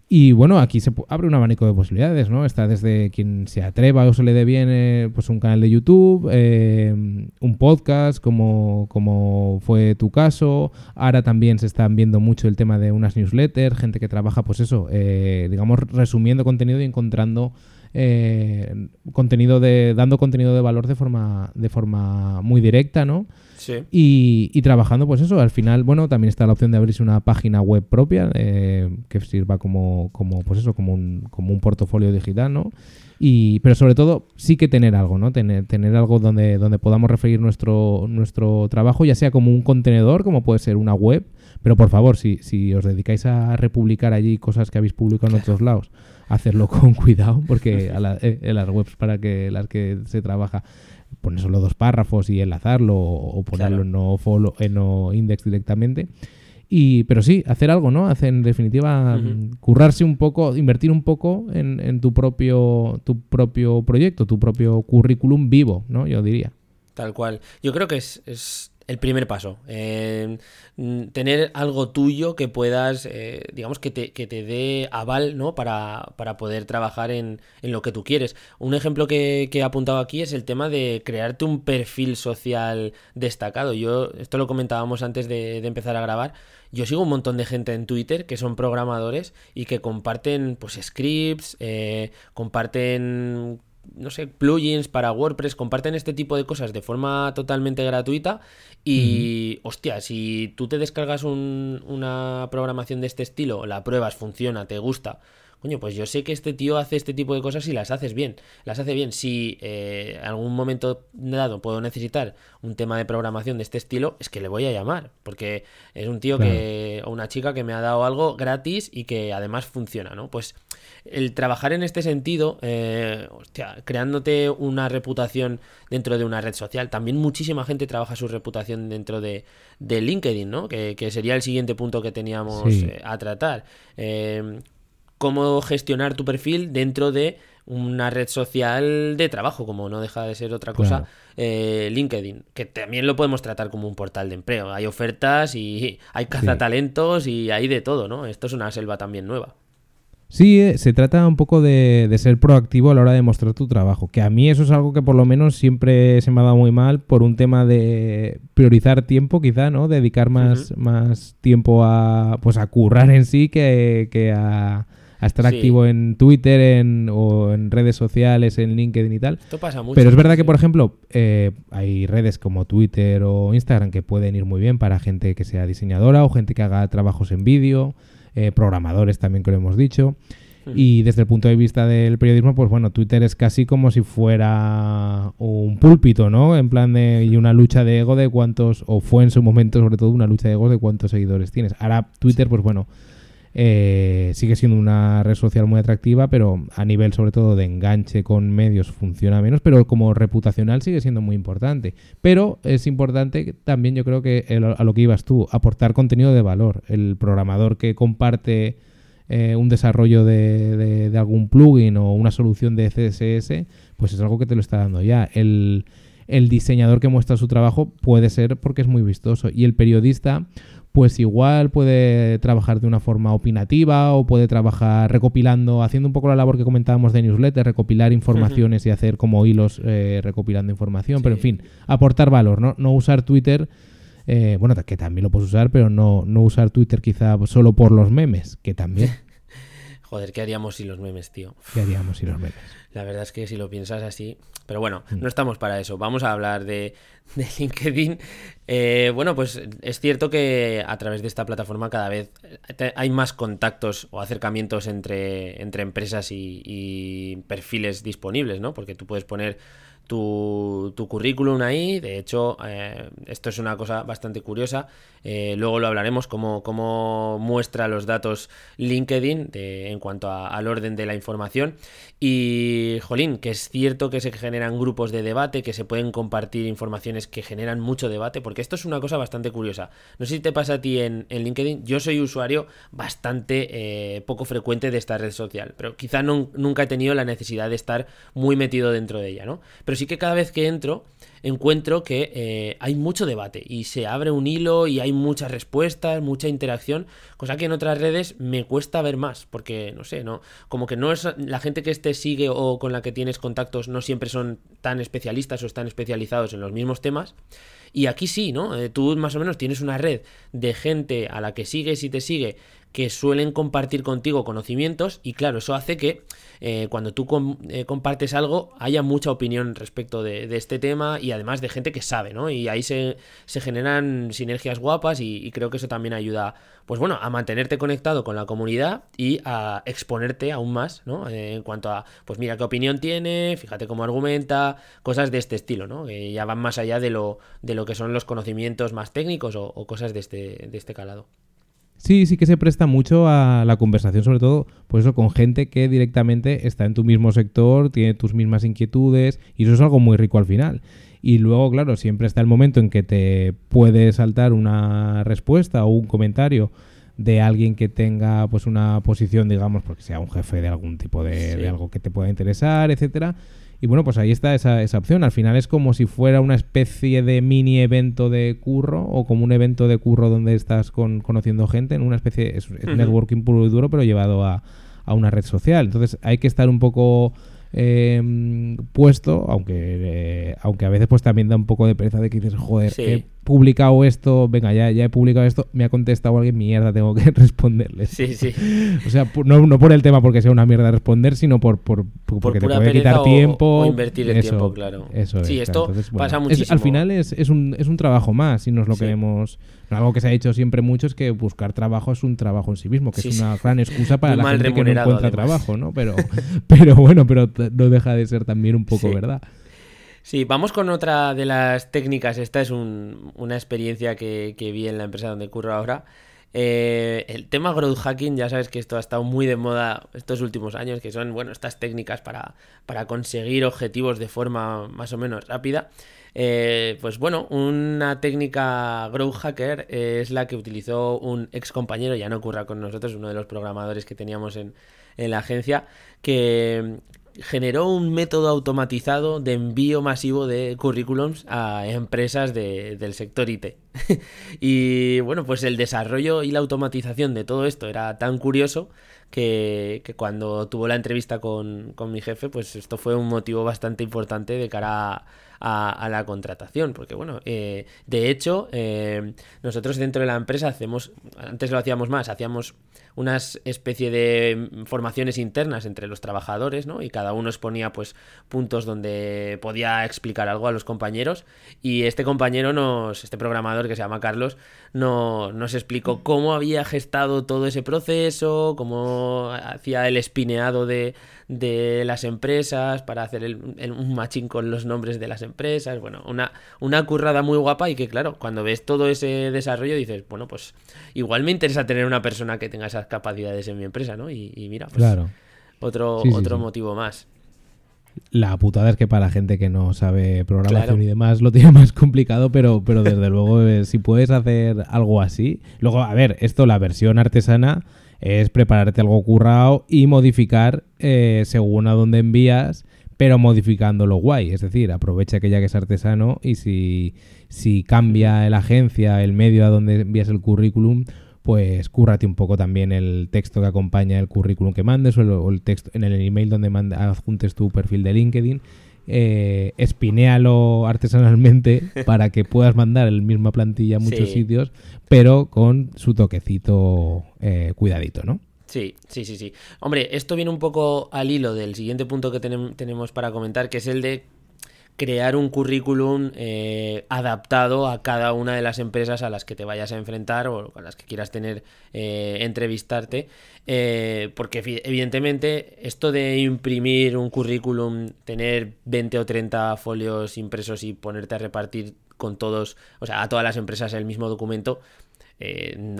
Y bueno, aquí se abre un abanico de posibilidades, ¿no? Está desde quien se atreva o se le dé bien eh, pues un canal de YouTube, eh, un podcast, como, como fue tu caso. Ahora también se están viendo mucho el tema de unas newsletters, gente que trabaja, pues eso, eh, digamos, resumiendo contenido y encontrando eh, contenido de. dando contenido de valor de forma. de forma muy directa, ¿no? Sí. Y, y, trabajando, pues eso, al final, bueno, también está la opción de abrirse una página web propia eh, que sirva como, como, pues eso, como un, como un portafolio digital, ¿no? Y, pero sobre todo, sí que tener algo, ¿no? Tener, tener algo donde, donde podamos referir nuestro, nuestro trabajo, ya sea como un contenedor, como puede ser una web, pero por favor, si, si os dedicáis a republicar allí cosas que habéis publicado en otros lados, hacerlo con [LAUGHS] cuidado, porque a la, eh, en las webs para que las que se trabaja poner solo dos párrafos y enlazarlo o ponerlo claro. en, no follow, en no index directamente. Y, pero sí, hacer algo, ¿no? Hacer, en definitiva, uh -huh. currarse un poco, invertir un poco en, en, tu, propio, tu propio proyecto, tu propio currículum vivo, ¿no? Yo diría. Tal cual. Yo creo que es, es el primer paso. Eh, tener algo tuyo que puedas, eh, digamos, que te, que te dé aval, ¿no? Para, para poder trabajar en, en, lo que tú quieres. Un ejemplo que, he apuntado aquí es el tema de crearte un perfil social destacado. Yo, esto lo comentábamos antes de, de empezar a grabar. Yo sigo un montón de gente en Twitter que son programadores y que comparten, pues, scripts, eh, comparten no sé, plugins para WordPress, comparten este tipo de cosas de forma totalmente gratuita y, hostia, si tú te descargas un, una programación de este estilo, la pruebas, funciona, te gusta, coño, pues yo sé que este tío hace este tipo de cosas y las haces bien, las hace bien. Si eh, en algún momento dado puedo necesitar un tema de programación de este estilo, es que le voy a llamar, porque es un tío que, o una chica que me ha dado algo gratis y que además funciona, ¿no? Pues el trabajar en este sentido, eh, hostia, creándote una reputación dentro de una red social. También muchísima gente trabaja su reputación dentro de, de LinkedIn, ¿no? Que, que, sería el siguiente punto que teníamos sí. eh, a tratar. Eh, cómo gestionar tu perfil dentro de una red social de trabajo, como no deja de ser otra cosa, claro. eh, LinkedIn, que también lo podemos tratar como un portal de empleo. Hay ofertas y hay cazatalentos sí. y hay de todo, ¿no? Esto es una selva también nueva. Sí, eh, se trata un poco de, de, ser proactivo a la hora de mostrar tu trabajo, que a mí eso es algo que por lo menos siempre se me ha dado muy mal por un tema de priorizar tiempo quizá, ¿no? Dedicar más, uh -huh. más tiempo a, pues a currar en sí que, que a, a, estar sí. activo en Twitter en, o en redes sociales, en LinkedIn y tal. Esto pasa mucho. Pero es verdad que, por ejemplo, eh, hay redes como Twitter o Instagram que pueden ir muy bien para gente que sea diseñadora o gente que haga trabajos en vídeo eh, programadores también que lo hemos dicho. Y desde el punto de vista del periodismo, pues bueno, Twitter es casi como si fuera un púlpito, ¿no? En plan de y una lucha de ego de cuántos, o fue en su momento sobre todo una lucha de ego de cuántos seguidores tienes. Ahora Twitter, pues bueno, eh, sigue siendo una red social muy atractiva, pero a nivel sobre todo de enganche con medios funciona menos, pero como reputacional sigue siendo muy importante. Pero es importante también, yo creo que a lo que ibas tú, aportar contenido de valor. El programador que comparte eh, un desarrollo de, de, de, algún plugin o una solución de CSS, pues es algo que te lo está dando ya. El, el diseñador que muestra su trabajo puede ser porque es muy vistoso y el periodista pues igual puede trabajar de una forma opinativa o puede trabajar recopilando, haciendo un poco la labor que comentábamos de newsletter, recopilar informaciones uh -huh. y hacer como hilos eh, recopilando información, sí. pero en fin, aportar valor, ¿no? No usar Twitter, eh, bueno, que también lo puedes usar, pero no, no usar Twitter quizá solo por los memes, que también. [LAUGHS] Joder, ¿qué haríamos sin los memes, tío? [LAUGHS] ¿Qué haríamos sin los memes? La verdad es que si lo piensas así... Pero bueno, mm. no estamos para eso. Vamos a hablar de, de [LAUGHS] LinkedIn. Eh, bueno, pues es cierto que a través de esta plataforma cada vez hay más contactos o acercamientos entre, entre empresas y, y perfiles disponibles, ¿no? Porque tú puedes poner tu, tu currículum ahí. De hecho, eh, esto es una cosa bastante curiosa. Eh, luego lo hablaremos, cómo, cómo muestra los datos LinkedIn en cuanto al orden de la información. Y, jolín, que es cierto que se generan grupos de debate, que se pueden compartir informaciones que generan mucho debate, porque esto es una cosa bastante curiosa. No sé si te pasa a ti en, LinkedIn. Yo soy usuario bastante eh, poco frecuente de esta red social, pero quizá nunca he tenido la necesidad de estar muy metido dentro de ella, ¿no? Pero sí que cada vez que entro encuentro que eh, hay mucho debate y se abre un hilo y hay muchas respuestas, mucha interacción, cosa que en otras redes me cuesta ver más, porque no sé, no, como que no es la gente que te sigue o con la que tienes contactos no siempre son tan especialistas o están especializados en los mismos temas. Y aquí sí, ¿no? Eh, tú más o menos tienes una red de gente a la que sigues y te sigue que suelen compartir contigo conocimientos y claro, eso hace que eh, cuando tú eh, compartes algo haya mucha opinión respecto de, este tema y además de gente que sabe, ¿no? Y ahí se, generan sinergias guapas y, y creo que eso también ayuda, pues bueno, a mantenerte conectado con la comunidad y a exponerte aún más, ¿no? Eh, en cuanto a, pues mira qué opinión tiene, fíjate cómo argumenta, cosas de este estilo, ¿no? Que ya van más allá de lo, de lo que son los conocimientos más técnicos o, o cosas de este, de este calado. Sí, sí que se presta mucho a la conversación, sobre todo, pues eso, con gente que directamente está en tu mismo sector, tiene tus mismas inquietudes, y eso es algo muy rico al final. Y luego, claro, siempre está el momento en que te puede saltar una respuesta o un comentario de alguien que tenga pues una posición, digamos, porque sea un jefe de algún tipo de, Sí. de algo que te pueda interesar, etcétera. Y bueno, pues ahí está esa, esa opción. Al final es como si fuera una especie de mini evento de curro o como un evento de curro donde estás con, conociendo gente en una especie es, es networking puro y duro, pero llevado a, a una red social. Entonces hay que estar un poco eh, puesto, aunque eh, aunque a veces pues también da un poco de pereza de que dices, joder, Sí. he publicado esto, venga, ya, ya he publicado esto, me ha contestado alguien, mierda, tengo que [LAUGHS] responderle. Sí, sí. O sea, no, no por el tema porque sea una mierda responder, sino por, por, por- porque te puede quitar o- tiempo. o invertir el Eso, tiempo, claro. Eso Sí, es, esto claro. Entonces, pasa es- muchísimo. al final es, es, un, es un trabajo más y nos lo Sí. queremos. Algo que se ha dicho siempre mucho es que buscar trabajo es un trabajo en sí mismo, que Sí, es sí. una gran excusa [LAUGHS] para Muy la gente que no encuentra además. trabajo, ¿no? Pero, [LAUGHS] pero bueno, pero no deja de ser también un poco verdad. Sí, vamos con otra de las técnicas. Esta es un- una experiencia que, vi en la empresa donde curro ahora. Eh, el tema growth hacking, ya sabes que esto ha estado muy de moda estos últimos años, que son, bueno, estas técnicas para, para conseguir objetivos de forma más o menos rápida. Eh, pues bueno, una técnica growth hacker es la que utilizó un ex compañero, ya no ocurra con nosotros, uno de los programadores que teníamos en, en la agencia, que generó un método automatizado de envío masivo de currículums a empresas de- del sector IT. [LAUGHS] y bueno, pues el desarrollo y la automatización de todo esto era tan curioso que, que cuando tuvo la entrevista con, con mi jefe, pues esto fue un motivo bastante importante de cara a, la contratación. Porque bueno, eh, de hecho, eh, nosotros dentro de la empresa hacemos, antes lo hacíamos más, hacíamos unas especie de formaciones internas entre los trabajadores, ¿no? Y cada uno exponía pues puntos donde podía explicar algo a los compañeros y este compañero nos, este programador que se llama Carlos, no, nos explicó cómo había gestado todo ese proceso, cómo hacía el espineado de, de las empresas para hacer el, el- un matching con los nombres de las empresas, bueno, una, una currada muy guapa y que claro, cuando ves todo ese desarrollo dices, bueno, pues igual me interesa tener una persona que tenga esas capacidades en mi empresa, ¿no? Y, y mira, pues Claro. otro, Sí, otro sí. motivo más. La putada es que para la gente que no sabe programación Claro. y demás lo tiene [LAUGHS] más complicado, pero, pero desde luego eh, si puedes hacer algo así. Luego, a ver, esto, la versión artesana es prepararte algo currado y modificar eh, según a dónde envías, pero modificándolo guay. Es decir, aprovecha que ya que es artesano y si, si cambia la agencia, el medio a donde envías el currículum, pues cúrrate un poco también el texto que acompaña el currículum que mandes o el, o el texto en el email donde manda- adjuntes tu perfil de LinkedIn. Eh, espinéalo artesanalmente [LAUGHS] para que puedas mandar el misma plantilla a muchos Sí. sitios, pero con su toquecito eh, cuidadito, ¿no? Sí, sí, sí, sí. Hombre, esto viene un poco al hilo del siguiente punto que tenem- tenemos para comentar, que es el de crear un currículum eh, adaptado a cada una de las empresas a las que te vayas a enfrentar o a las que quieras tener eh, entrevistarte eh, porque evidentemente esto de imprimir un currículum tener 20 o 30 folios impresos y ponerte a repartir con todos o sea a todas las empresas el mismo documento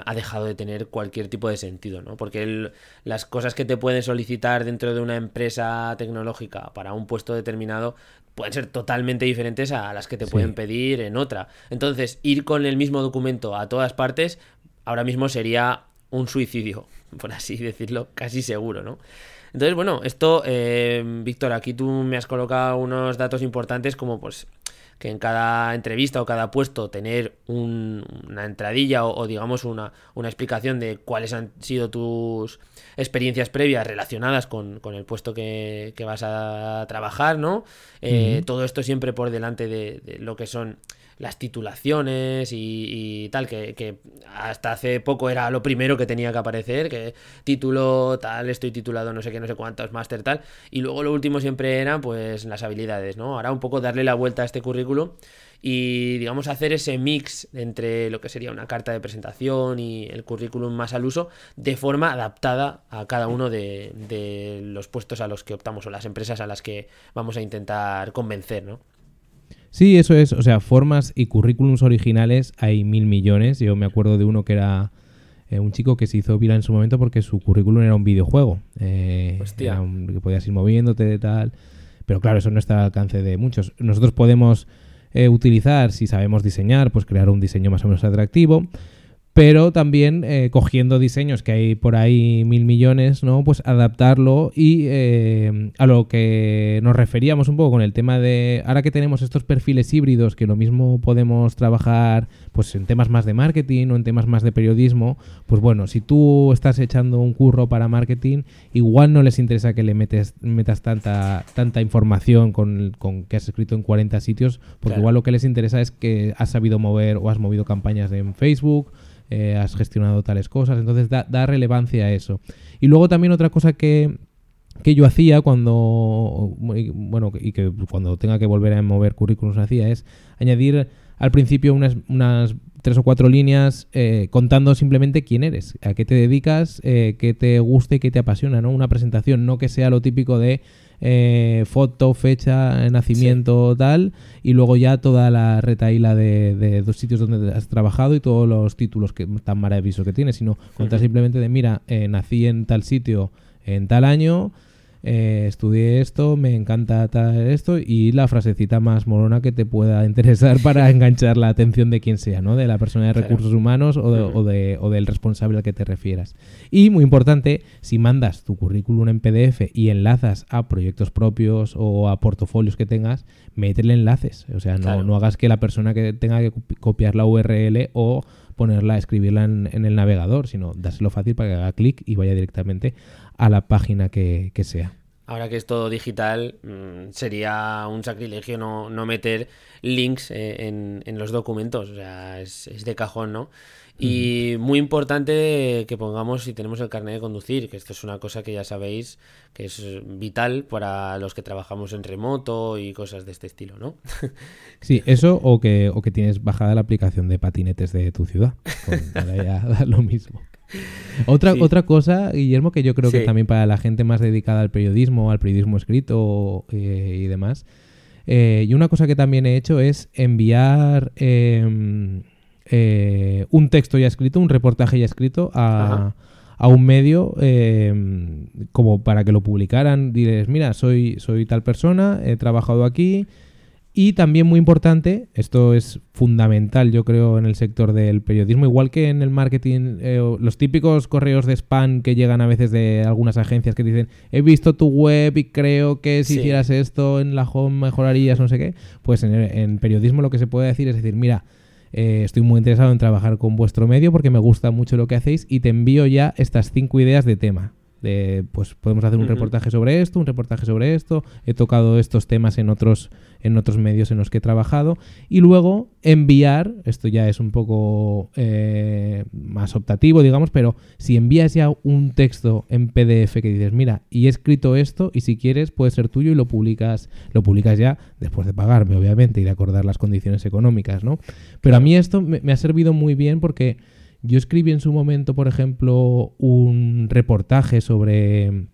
ha dejado de tener cualquier tipo de sentido, ¿no? Porque las cosas que te pueden solicitar dentro de una empresa tecnológica para un puesto determinado pueden ser totalmente diferentes a las que te pueden pedir en otra. Entonces, ir con el mismo documento a todas partes ahora mismo sería un suicidio, [LAUGHS] por así decirlo, casi seguro, ¿no? Entonces, bueno, esto, eh, Víctor, aquí tú me has colocado unos datos importantes como pues que en cada entrevista o cada puesto tener una entradilla o, digamos una, una, explicación de cuáles han sido tus experiencias previas relacionadas con, el puesto que, vas a trabajar, ¿no? Eh, todo esto siempre por delante de lo que son las titulaciones y, tal, que, hasta hace poco era lo primero que tenía que aparecer, que título tal, estoy titulado no sé qué, no sé cuántos, máster tal, y luego lo último siempre eran pues las habilidades, ¿no? Ahora un poco darle la vuelta a este currículum y digamos hacer ese mix entre lo que sería una carta de presentación y el currículum más al uso de forma adaptada a cada uno de, de los puestos a los que optamos o las empresas a las que vamos a intentar convencer, ¿no? Sí, eso es. O sea, formas y currículums originales hay mil millones. Yo me acuerdo de uno que era eh, un chico que se hizo viral en su momento porque su currículum era un videojuego. Eh, Hostia. que podías ir moviéndote tal. Pero claro, eso no está al alcance de muchos. Nosotros podemos eh, utilizar, si sabemos diseñar, pues crear un diseño más o menos atractivo pero también eh, cogiendo diseños que hay por ahí mil millones, ¿no? Pues adaptarlo y eh, a lo que nos referíamos un poco con el tema de ahora que tenemos estos perfiles híbridos que lo mismo podemos trabajar pues en temas más de marketing o en temas más de periodismo, pues bueno, si tú estás echando un curro para marketing, igual no les interesa que le metes, metas tanta, tanta información con, que has escrito en 40 sitios, porque igual lo que les interesa es que has sabido mover o has movido campañas en Facebook eh, has gestionado tales cosas, entonces da, relevancia a eso. Y luego también otra cosa que, que yo hacía cuando, bueno, y que cuando tenga que volver a mover currículums hacía es añadir al principio unas, unas tres o cuatro líneas eh, contando simplemente quién eres, a qué te dedicas, eh, qué te gusta y qué te apasiona, ¿no? Una presentación, no que sea lo típico de eh, foto, fecha, nacimiento, tal, y luego ya toda la retaíla de, dos sitios donde has trabajado y todos los títulos que tan maravillosos que tienes, sino contar simplemente de, mira, eh, nací en tal sitio en tal año, eh, estudié esto, me encanta esto y la frasecita más morona que te pueda interesar para [LAUGHS] enganchar la atención de quien sea, ¿no? De la persona de recursos humanos o, de, o, del responsable al que te refieras. Y muy importante, si mandas tu currículum en PDF y enlazas a proyectos propios o a portafolios que tengas, métele enlaces. O sea, no, no hagas que la persona que tenga que copiar la URL o ponerla, escribirla en, el navegador, sino dáselo fácil para que haga clic y vaya directamente a la página que, sea. Ahora que es todo digital, mm, sería un sacrilegio no, no meter links eh, en, en, los documentos. O sea, es, es de cajón, ¿no? Y muy importante que pongamos si tenemos el carnet de conducir, que esto es una cosa que ya sabéis que es vital para los que trabajamos en remoto y cosas de este estilo, ¿no? [LAUGHS] Sí, eso o que, o que tienes bajada la aplicación de patinetes de tu ciudad. ya [LAUGHS] lo mismo. Otra, otra cosa, Guillermo, que yo creo que también para la gente más dedicada al periodismo, al periodismo escrito eh, y demás, eh, y una cosa que también he hecho es enviar em, eh, un texto ya escrito, un reportaje ya escrito a, un medio eh, como para que lo publicaran. Diles, mira, soy, soy tal persona, he trabajado aquí. Y también muy importante, esto es fundamental yo creo en el sector del periodismo, igual que en el marketing, eh, los típicos correos de spam que llegan a veces de algunas agencias que dicen, he visto tu web y creo que si hicieras esto en la home mejorarías, no sé qué, pues en, en periodismo lo que se puede decir es decir, mira, eh, estoy muy interesado en trabajar con vuestro medio porque me gusta mucho lo que hacéis y te envío ya estas cinco ideas de tema. De, pues podemos hacer un reportaje sobre esto, un reportaje sobre esto. He tocado estos temas en otros, en otros medios en los que he trabajado. Y luego enviar, esto ya es un poco eh, más optativo, digamos, pero si envías ya un texto en PDF que dices, mira, y he escrito esto, y si quieres puede ser tuyo y lo publicas, lo publicas ya después de pagarme, obviamente, y de acordar las condiciones económicas, ¿no? Pero a mí esto me, me ha servido muy bien porque yo escribí en su momento, por ejemplo, un reportaje sobre...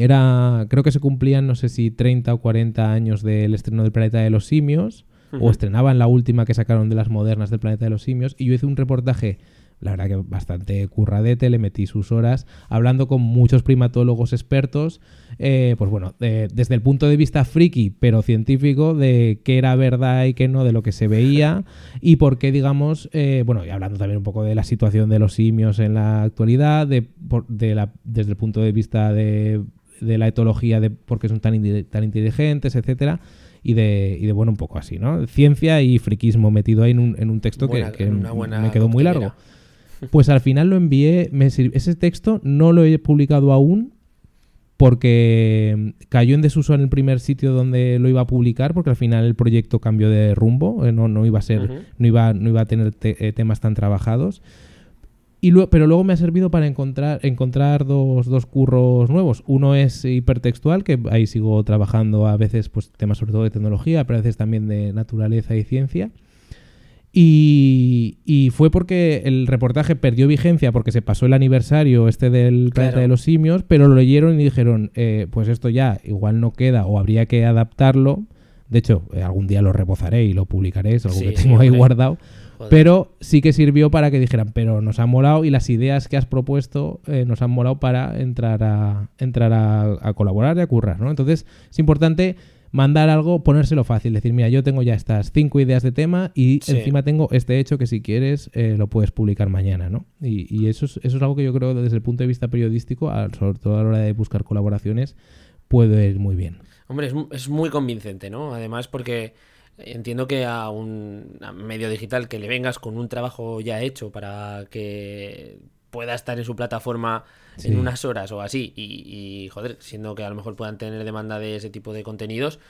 Era, creo que se cumplían, no sé si 30 o 40 años del estreno del Planeta de los Simios, o estrenaban la última que sacaron de las modernas del Planeta de los Simios, y yo hice un reportaje, la verdad que bastante curradete, le metí sus horas, hablando con muchos primatólogos expertos, eh, pues bueno, de- desde el punto de vista friki, pero científico, de qué era verdad y qué no, de lo que se veía, y por qué, digamos, eh, bueno, y hablando también un poco de la situación de los simios en la actualidad, de, por- de la, desde el punto de vista de, de la etología, de por qué son tan, tan inteligentes, etcétera. Y de, y de, bueno, un poco así, ¿no? Ciencia y friquismo metido ahí en un, en un texto que- Buena- me quedó muy largo. Pues al final lo envié, me ese texto no lo he publicado aún porque cayó en desuso en el primer sitio donde lo iba a publicar porque al final el proyecto cambió de rumbo, eh, no, no iba a ser, no iba, no iba a tener te- eh, temas tan trabajados. Y luego, pero luego me ha servido para encontrar, encontrar dos, dos curros nuevos. Uno es hipertextual, que ahí sigo trabajando a veces pues temas sobre todo de tecnología, pero a veces también de naturaleza y ciencia. Y, y fue porque el reportaje perdió vigencia porque se pasó el aniversario este del planeta Claro. de los simios, pero lo leyeron y dijeron, eh, pues esto ya igual no queda o habría que adaptarlo. De hecho, eh, algún día lo rebozaré y lo publicaré, es algo Sí, que sí, tengo ahí hombre. guardado. Joder. Pero sí que sirvió para que dijeran, pero nos ha molado y las ideas que has propuesto eh, nos han molado para entrar a entrar a, a colaborar y a currar, ¿no? Entonces es importante mandar algo, ponérselo fácil, decir, mira, yo tengo ya estas cinco ideas de tema y Sí. encima tengo este hecho que si quieres eh, lo puedes publicar mañana, ¿no? Y, y eso, es, eso es algo que yo creo desde el punto de vista periodístico, sobre todo a la hora de buscar colaboraciones, puede ir muy bien. Hombre, es, es muy convincente, ¿no? Además, porque entiendo que a un a medio digital que le vengas con un trabajo ya hecho para que pueda estar en su plataforma Sí. en unas horas o así, y, y, joder, siendo que a lo mejor puedan tener demanda de ese tipo de contenidos,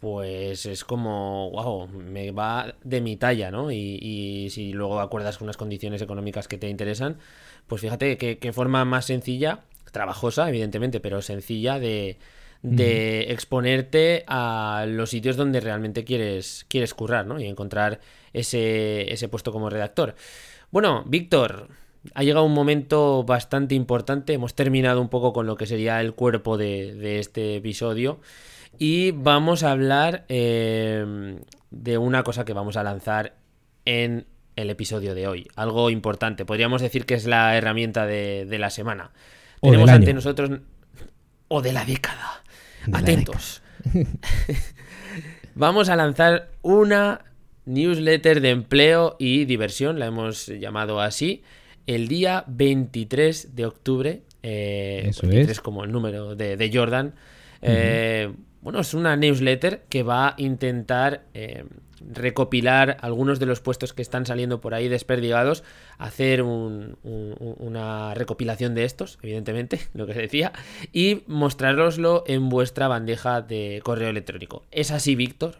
pues es como, wow, me va de mi talla, ¿no? Y, y si luego acuerdas con unas condiciones económicas que te interesan, pues fíjate qué forma más sencilla, trabajosa, evidentemente, pero sencilla de, de exponerte a los sitios donde realmente quieres, quieres currar, ¿no? Y encontrar ese, ese puesto como redactor. Bueno, Víctor, ha llegado un momento bastante importante. Hemos terminado un poco con lo que sería el cuerpo de, de este episodio. Y vamos a hablar eh, de una cosa que vamos a lanzar en el episodio de hoy. Algo importante. Podríamos decir que es la herramienta de, de la semana. O Tenemos ante nosotros. O de la década. La Atentos. [LAUGHS] Vamos a lanzar una newsletter de empleo y diversión, la hemos llamado así, el día 23 de octubre. eh, Eso 23 es. como el número de, de Jordan. Eh, Bueno, es una newsletter que va a intentar eh, recopilar algunos de los puestos que están saliendo por ahí desperdigados, hacer un- un- un- una recopilación de estos, evidentemente, [LAUGHS] lo que decía, y mostrároslo en vuestra bandeja de correo electrónico. ¿Es así, Víctor?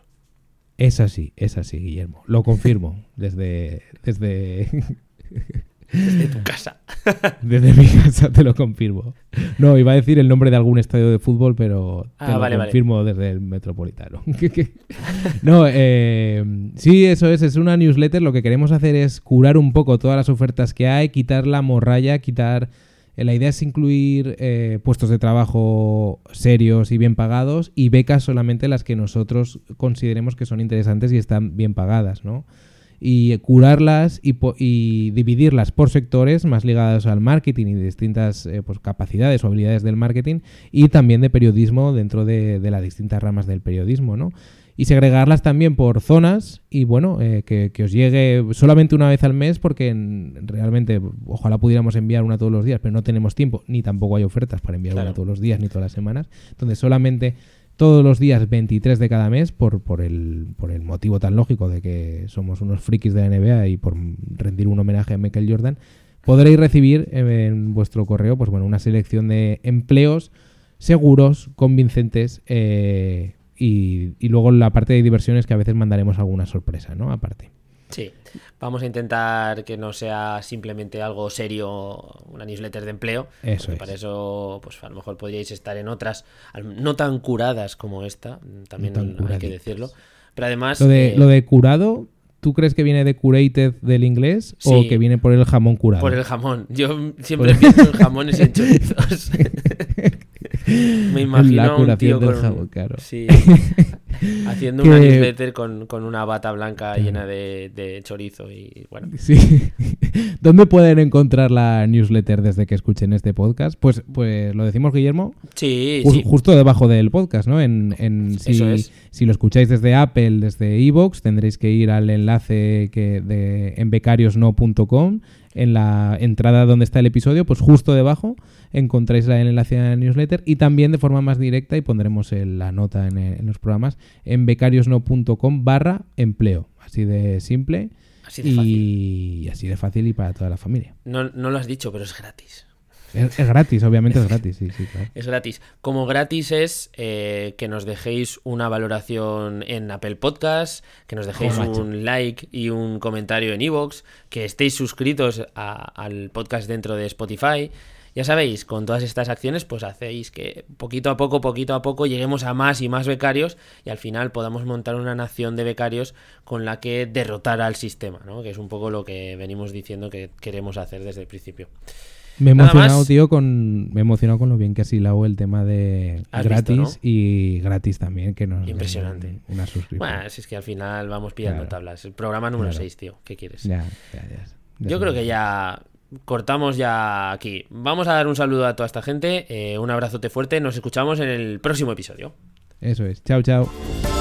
Es así, es así, Guillermo. Lo confirmo desde, desde, [LAUGHS] Desde tu casa. [LAUGHS] desde mi casa, te lo confirmo. No, iba a decir el nombre de algún estadio de fútbol, pero te Ah, lo vale, vale. confirmo desde el Metropolitano. [LAUGHS] no, eh, sí, eso es, es una newsletter. Lo que queremos hacer es curar un poco todas las ofertas que hay, quitar la morralla, quitar... eh, La idea es incluir eh, puestos de trabajo serios y bien pagados y becas solamente las que nosotros consideremos que son interesantes y están bien pagadas, ¿no? Y curarlas y, y dividirlas por sectores más ligados al marketing y distintas eh, pues, capacidades o habilidades del marketing y también de periodismo dentro de, de las distintas ramas del periodismo, ¿no? Y segregarlas también por zonas y bueno, eh, que, que os llegue solamente una vez al mes porque en- realmente ojalá pudiéramos enviar una todos los días, pero no tenemos tiempo ni tampoco hay ofertas para enviar Claro. una todos los días ni todas las semanas. Entonces solamente todos los días 23 de cada mes por, por, el, por el motivo tan lógico de que somos unos frikis de la NBA y por rendir un homenaje a Michael Jordan, podréis recibir en vuestro correo pues bueno, una selección de empleos seguros, convincentes eh, y, y luego la parte de diversiones que a veces mandaremos alguna sorpresa, ¿no? Aparte. Sí, vamos a intentar que no sea simplemente algo serio, una newsletter de empleo. Eso es. Para eso, pues a lo mejor podríais estar en otras no tan curadas como esta, también No hay que decirlo. Pero además, Lo de, eh, lo de curado, ¿tú crees que viene de curated del inglés o Sí. que viene por el jamón curado? por el jamón. Yo [LAUGHS] siempre pienso en jamones en chorizos. [LAUGHS] [LAUGHS] Me imagino La a un curación tío del con- jamón, claro. Sí. Haciendo [LAUGHS] Que- una newsletter con, con una bata blanca llena de, de chorizo y bueno. Sí. [LAUGHS] ¿Dónde pueden encontrar la newsletter desde que escuchen este podcast? Pues, pues lo decimos, Guillermo, Sí, ju- sí. justo debajo del podcast, ¿no? En, en- si, Eso es. si lo escucháis desde Apple, desde Evox, tendréis que ir al enlace que de, en becariosno.com. En la entrada donde está el episodio, pues justo debajo encontráis la- el enlace a la newsletter y también de forma más directa, y pondremos la nota en, los programas, en becariosno.com barra empleo. Así de simple Así de fácil. y así de fácil y para toda la familia. No, no lo has dicho, pero es gratis. Es, es gratis, obviamente es gratis, sí, sí, claro. Es gratis. Como gratis es eh, que nos dejéis una valoración en Apple Podcast, que nos dejéis macho. un like y un comentario en iVoox, que estéis suscritos a- al podcast dentro de Spotify. Ya sabéis, con todas estas acciones, pues hacéis que poquito a poco, poquito a poco, lleguemos a más y más becarios y al final podamos montar una nación de becarios con la que derrotar al sistema, ¿no? Que es un poco lo que venimos diciendo que queremos hacer desde el principio. Me he emocionado, tío, con, me he emocionado con lo bien que has hilado el tema de gratis visto, y gratis también, que nos Impresionante. una suscripción. Bueno, si es que al final vamos pillando Claro. tablas. El programa número Claro. 6, tío. ¿Qué quieres? Ya, ya, ya, Yo creo que ya cortamos ya aquí. Vamos a dar un saludo a toda esta gente. eh, un abrazote fuerte. Nos escuchamos en el próximo episodio. Eso es. Chao, chao.